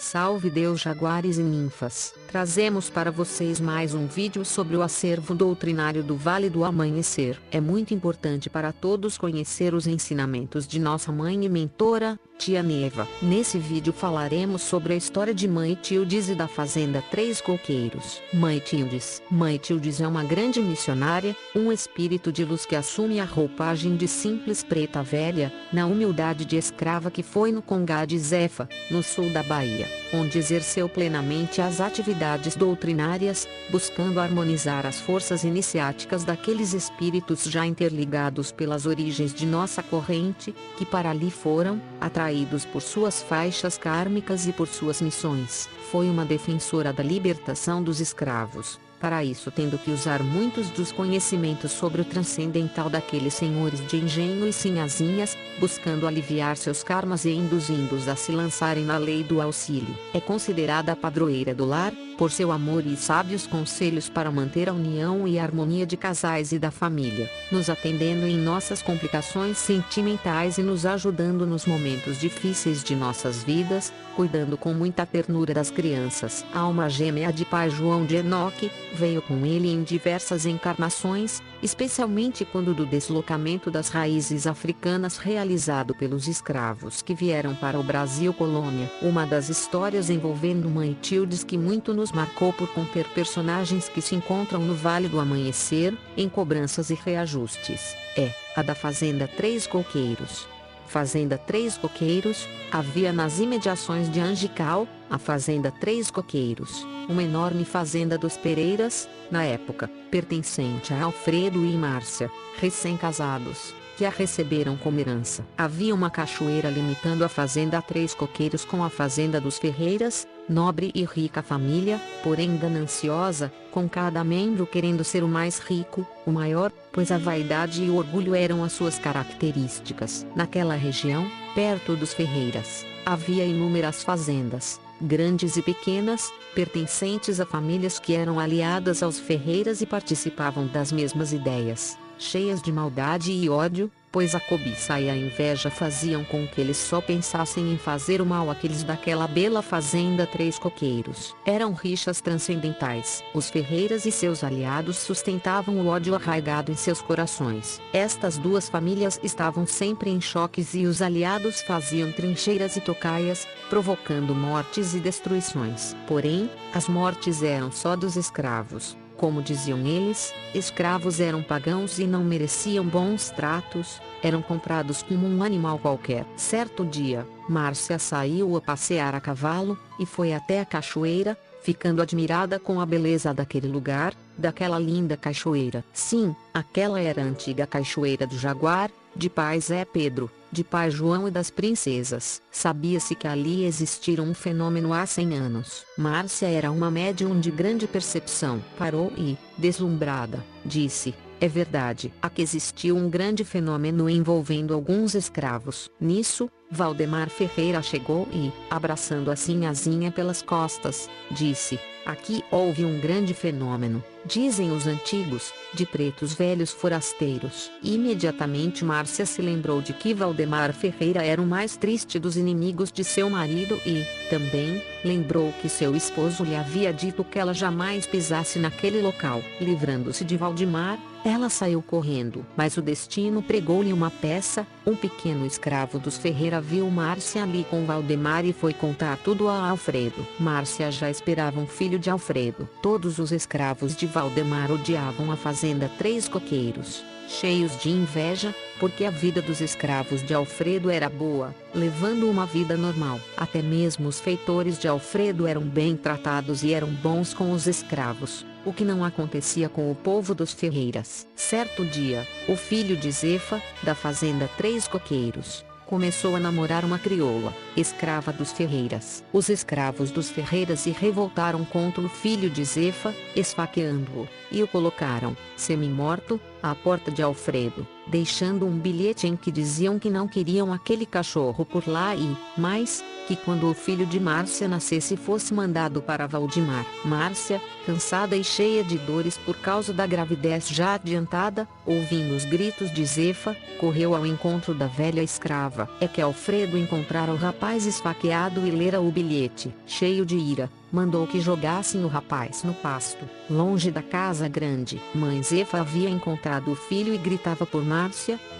Salve Deus jaguares e ninfas! Trazemos para vocês mais um vídeo sobre o acervo doutrinário do Vale do Amanhecer. É muito importante para todos conhecer os ensinamentos de nossa mãe e mentora, Tia Neva. Nesse vídeo falaremos sobre a história de Mãe Tildes e da Fazenda Três Coqueiros. Mãe Tildes Mãe Tildes é uma grande missionária, um espírito de luz que assume a roupagem de simples preta velha, na humildade de escrava que foi no Congá de Zefa, no sul da Bahia onde exerceu plenamente as atividades doutrinárias, buscando harmonizar as forças iniciáticas daqueles espíritos já interligados pelas origens de nossa corrente, que para ali foram, atraídos por suas faixas kármicas e por suas missões. Foi uma defensora da libertação dos escravos para isso tendo que usar muitos dos conhecimentos sobre o transcendental daqueles senhores de engenho e sinhazinhas, buscando aliviar seus karmas e induzindo-os a se lançarem na lei do auxílio. É considerada a padroeira do lar, por seu amor e sábios conselhos para manter a união e a harmonia de casais e da família, nos atendendo em nossas complicações sentimentais e nos ajudando nos momentos difíceis de nossas vidas, cuidando com muita ternura das crianças. Alma gêmea de pai João de Enoque, veio com ele em diversas encarnações, especialmente quando do deslocamento das raízes africanas realizado pelos escravos que vieram para o Brasil colônia. Uma das histórias envolvendo Mãe Tildes que muito nos marcou por conter personagens que se encontram no Vale do Amanhecer, em cobranças e reajustes, é a da Fazenda Três Coqueiros. Fazenda Três Coqueiros, havia nas imediações de Angical, a Fazenda Três Coqueiros, uma enorme fazenda dos Pereiras, na época, pertencente a Alfredo e Márcia, recém-casados, que a receberam como herança. Havia uma cachoeira limitando a Fazenda Três Coqueiros com a Fazenda dos Ferreiras, nobre e rica família, porém gananciosa, com cada membro querendo ser o mais rico, o maior, pois a vaidade e o orgulho eram as suas características. Naquela região, perto dos Ferreiras, havia inúmeras fazendas, grandes e pequenas, pertencentes a famílias que eram aliadas aos Ferreiras e participavam das mesmas ideias, cheias de maldade e ódio, pois a cobiça e a inveja faziam com que eles só pensassem em fazer o mal àqueles daquela bela fazenda Três Coqueiros. Eram rixas transcendentais. Os Ferreiras e seus aliados sustentavam o ódio arraigado em seus corações. Estas duas famílias estavam sempre em choques e os aliados faziam trincheiras e tocaias, provocando mortes e destruições. Porém, as mortes eram só dos escravos como diziam eles, escravos eram pagãos e não mereciam bons tratos, eram comprados como um animal qualquer. Certo dia, Márcia saiu a passear a cavalo, e foi até a cachoeira, ficando admirada com a beleza daquele lugar, daquela linda cachoeira. Sim, aquela era a antiga cachoeira do Jaguar, de pai Zé Pedro, de pai João e das princesas. Sabia-se que ali existira um fenômeno há 100 anos. Márcia era uma médium de grande percepção. Parou e, deslumbrada, disse, é verdade. Aqui existiu um grande fenômeno envolvendo alguns escravos. Nisso, Valdemar Ferreira chegou e, abraçando a sinhazinha pelas costas, disse, Aqui houve um grande fenômeno, dizem os antigos, de pretos velhos forasteiros. Imediatamente Márcia se lembrou de que Valdemar Ferreira era o mais triste dos inimigos de seu marido e, também, lembrou que seu esposo lhe havia dito que ela jamais pisasse naquele local. Livrando-se de Valdemar, ela saiu correndo, mas o destino pregou-lhe uma peça. Um pequeno escravo dos Ferreira viu Márcia ali com Valdemar e foi contar tudo a Alfredo. Márcia já esperava um filho de Alfredo. Todos os escravos de Valdemar odiavam a fazenda Três Coqueiros cheios de inveja, porque a vida dos escravos de Alfredo era boa, levando uma vida normal. Até mesmo os feitores de Alfredo eram bem tratados e eram bons com os escravos, o que não acontecia com o povo dos Ferreiras. Certo dia, o filho de Zefa, da fazenda Três Coqueiros, começou a namorar uma crioula, escrava dos Ferreiras. Os escravos dos Ferreiras se revoltaram contra o filho de Zefa, esfaqueando-o, e o colocaram, semi-morto, à porta de Alfredo. Deixando um bilhete em que diziam que não queriam aquele cachorro por lá e, mais, que quando o filho de Márcia nascesse fosse mandado para Valdemar. Márcia, cansada e cheia de dores por causa da gravidez já adiantada, ouvindo os gritos de Zefa, correu ao encontro da velha escrava. É que Alfredo encontrara o rapaz esfaqueado e lera o bilhete. Cheio de ira, mandou que jogassem o rapaz no pasto, longe da casa grande. Mãe Zefa havia encontrado o filho e gritava por Márcia,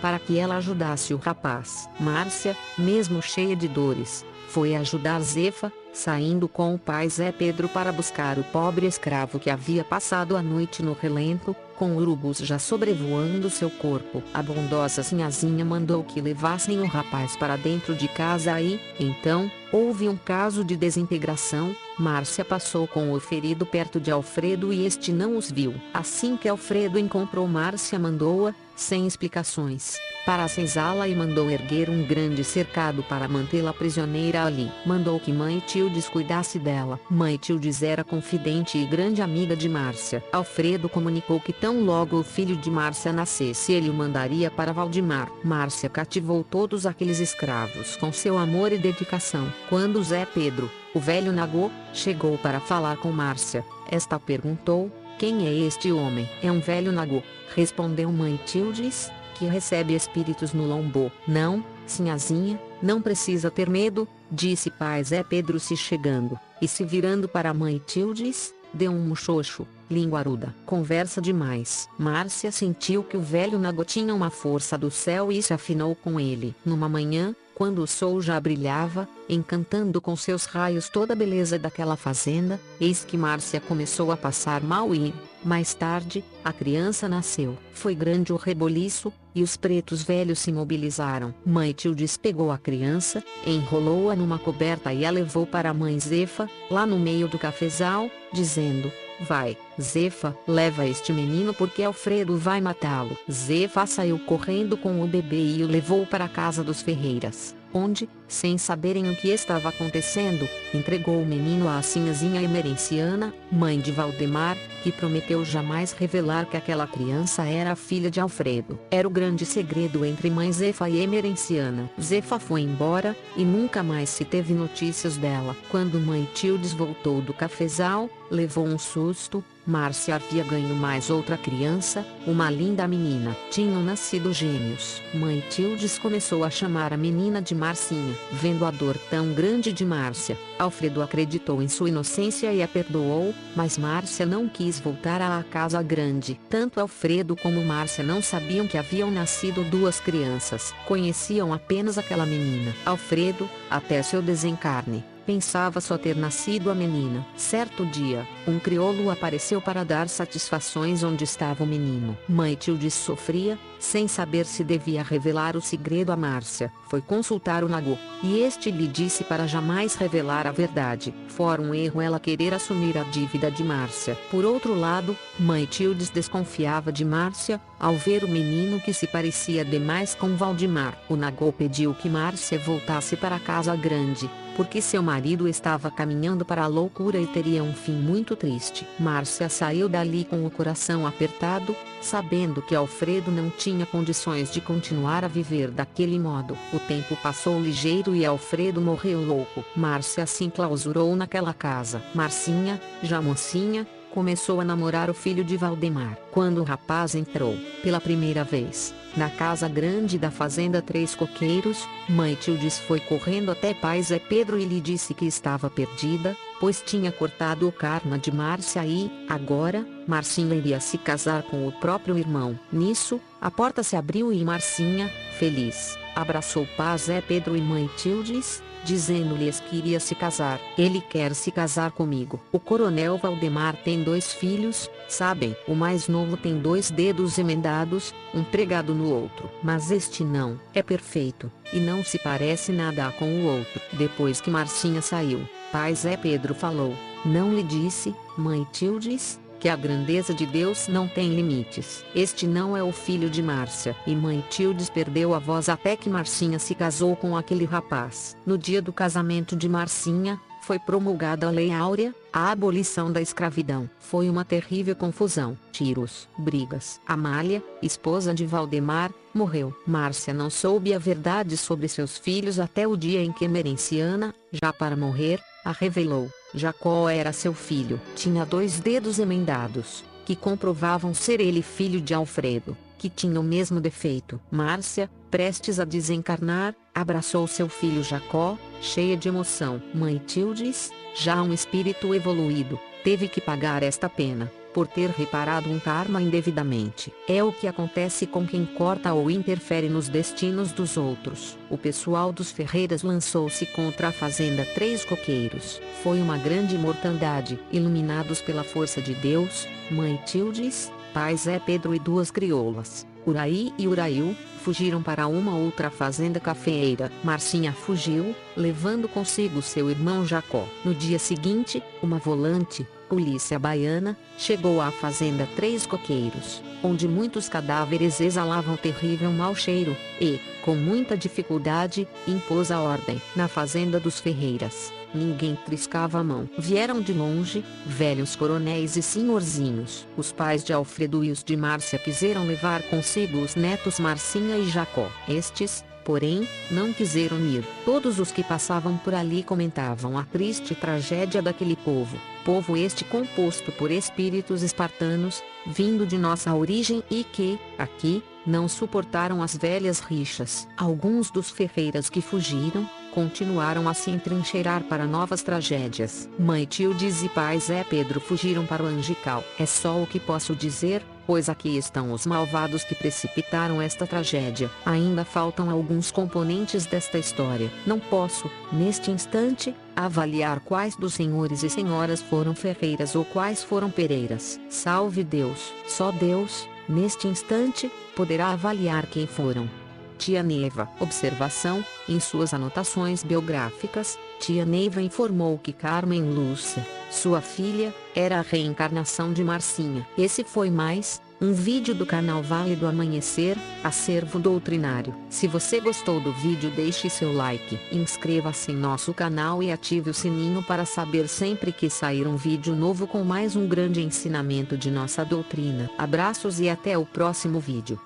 para que ela ajudasse o rapaz. Márcia, mesmo cheia de dores, foi ajudar Zefa, saindo com o pai Zé Pedro para buscar o pobre escravo que havia passado a noite no relento, com urubus já sobrevoando seu corpo. A bondosa sinhazinha mandou que levassem o rapaz para dentro de casa e, então, houve um caso de desintegração, Márcia passou com o ferido perto de Alfredo e este não os viu. Assim que Alfredo encontrou Márcia mandou-a, sem explicações, para a senzala e mandou erguer um grande cercado para mantê-la prisioneira ali. Mandou que mãe Tildes cuidasse dela. Mãe Tildes era confidente e grande amiga de Márcia. Alfredo comunicou que tão logo o filho de Márcia nascesse ele o mandaria para Valdemar. Márcia cativou todos aqueles escravos com seu amor e dedicação. Quando Zé Pedro, o velho Nagô, chegou para falar com Márcia, esta perguntou, quem é este homem? É um velho Nagô, respondeu mãe Tildes, que recebe espíritos no lombô. Não, sinhazinha, não precisa ter medo, disse pai Zé Pedro se chegando, e se virando para mãe Tildes, deu um muxoxo, linguaruda. Conversa demais. Márcia sentiu que o velho Nagô tinha uma força do céu e se afinou com ele. Numa manhã, quando o sol já brilhava, encantando com seus raios toda a beleza daquela fazenda, eis que Márcia começou a passar mal e, mais tarde, a criança nasceu. Foi grande o reboliço, e os pretos velhos se mobilizaram. Mãe Tio despegou a criança, enrolou-a numa coberta e a levou para a mãe Zefa, lá no meio do cafezal, dizendo, Vai, Zefa, leva este menino porque Alfredo vai matá-lo. Zefa saiu correndo com o bebê e o levou para a casa dos Ferreiras, onde, sem saberem o que estava acontecendo, entregou o menino à sinhazinha emerenciana, mãe de Valdemar, que prometeu jamais revelar que aquela criança era a filha de Alfredo. Era o grande segredo entre mãe Zefa e emerenciana. Zefa foi embora, e nunca mais se teve notícias dela. Quando mãe Tildes voltou do cafezal, levou um susto, Márcia havia ganho mais outra criança, uma linda menina. Tinham nascido gêmeos. Mãe Tildes começou a chamar a menina de Marcinha. Vendo a dor tão grande de Márcia, Alfredo acreditou em sua inocência e a perdoou, mas Márcia não quis voltar à casa grande. Tanto Alfredo como Márcia não sabiam que haviam nascido duas crianças. Conheciam apenas aquela menina. Alfredo, até seu desencarne, pensava só ter nascido a menina. Certo dia, um crioulo apareceu para dar satisfações onde estava o menino. Mãe Tilde sofria, sem saber se devia revelar o segredo a Márcia. Foi consultar o Nagô, e este lhe disse para jamais revelar a verdade. Fora um erro ela querer assumir a dívida de Márcia. Por outro lado, Mãe Tildes desconfiava de Márcia, ao ver o menino que se parecia demais com Valdemar. O Nagô pediu que Márcia voltasse para a casa grande, porque seu marido estava caminhando para a loucura e teria um fim muito triste. Márcia saiu dali com o coração apertado, sabendo que Alfredo não tinha condições de continuar a viver daquele modo. O tempo passou ligeiro e Alfredo morreu louco. Márcia se enclausurou naquela casa. Marcinha, já mocinha, começou a namorar o filho de Valdemar. Quando o rapaz entrou, pela primeira vez, na casa grande da fazenda Três Coqueiros, mãe Tildes foi correndo até pai Zé Pedro e lhe disse que estava perdida, pois tinha cortado o karma de Márcia e, agora, Marcinha iria se casar com o próprio irmão. Nisso, a porta se abriu e Marcinha, feliz, abraçou pai Zé Pedro e mãe Tildes, dizendo-lhes que iria se casar. Ele quer se casar comigo. O coronel Valdemar tem dois filhos, sabem? O mais novo tem dois dedos emendados, um pregado no outro. Mas este não. É perfeito, e não se parece nada com o outro. Depois que Marcinha saiu, pai Zé Pedro falou. Não lhe disse, mãe Tildes? Que a grandeza de Deus não tem limites. Este não é o filho de Márcia. E mãe Tildes perdeu a voz até que Marcinha se casou com aquele rapaz. No dia do casamento de Marcinha, foi promulgada a Lei Áurea, a abolição da escravidão. Foi uma terrível confusão, tiros, brigas. Amália, esposa de Valdemar, morreu. Márcia não soube a verdade sobre seus filhos até o dia em que Merenciana, já para morrer, a revelou. Jacó era seu filho. Tinha dois dedos emendados, que comprovavam ser ele filho de Alfredo, que tinha o mesmo defeito. Márcia, prestes a desencarnar, abraçou seu filho Jacó, cheia de emoção. Mãe Tildes, já um espírito evoluído, teve que pagar esta pena por ter reparado um karma indevidamente. É o que acontece com quem corta ou interfere nos destinos dos outros. O pessoal dos Ferreiras lançou-se contra a fazenda Três Coqueiros. Foi uma grande mortandade. Iluminados pela força de Deus, Mãe Tildes, Pai Zé Pedro e duas crioulas, Uraí e Urail, fugiram para uma outra fazenda cafeeira. Marcinha fugiu, levando consigo seu irmão Jacó. No dia seguinte, uma volante, polícia baiana, chegou à fazenda Três Coqueiros, onde muitos cadáveres exalavam terrível mau cheiro, e, com muita dificuldade, impôs a ordem. Na fazenda dos Ferreiras, ninguém triscava a mão. Vieram de longe, velhos coronéis e senhorzinhos. Os pais de Alfredo e os de Márcia quiseram levar consigo os netos Marcinha e Jacó. Estes, porém, não quiseram ir. Todos os que passavam por ali comentavam a triste tragédia daquele povo, povo este composto por espíritos espartanos, vindo de nossa origem e que, aqui, não suportaram as velhas rixas. Alguns dos ferreiras que fugiram, continuaram a se entrincheirar para novas tragédias. Mãe Tildes e pai Zé Pedro fugiram para o Angical. É só o que posso dizer, pois aqui estão os malvados que precipitaram esta tragédia. Ainda faltam alguns componentes desta história. Não posso, neste instante, avaliar quais dos senhores e senhoras foram ferreiras ou quais foram pereiras. Salve Deus! Só Deus, neste instante, poderá avaliar quem foram. Tia Neiva. Observação: em suas anotações biográficas, Tia Neiva informou que Carmen Lúcia, sua filha, era a reencarnação de Marcinha. Esse foi mais um vídeo do canal Vale do Amanhecer, acervo doutrinário. Se você gostou do vídeo deixe seu like, inscreva-se em nosso canal e ative o sininho para saber sempre que sair um vídeo novo com mais um grande ensinamento de nossa doutrina. Abraços e até o próximo vídeo.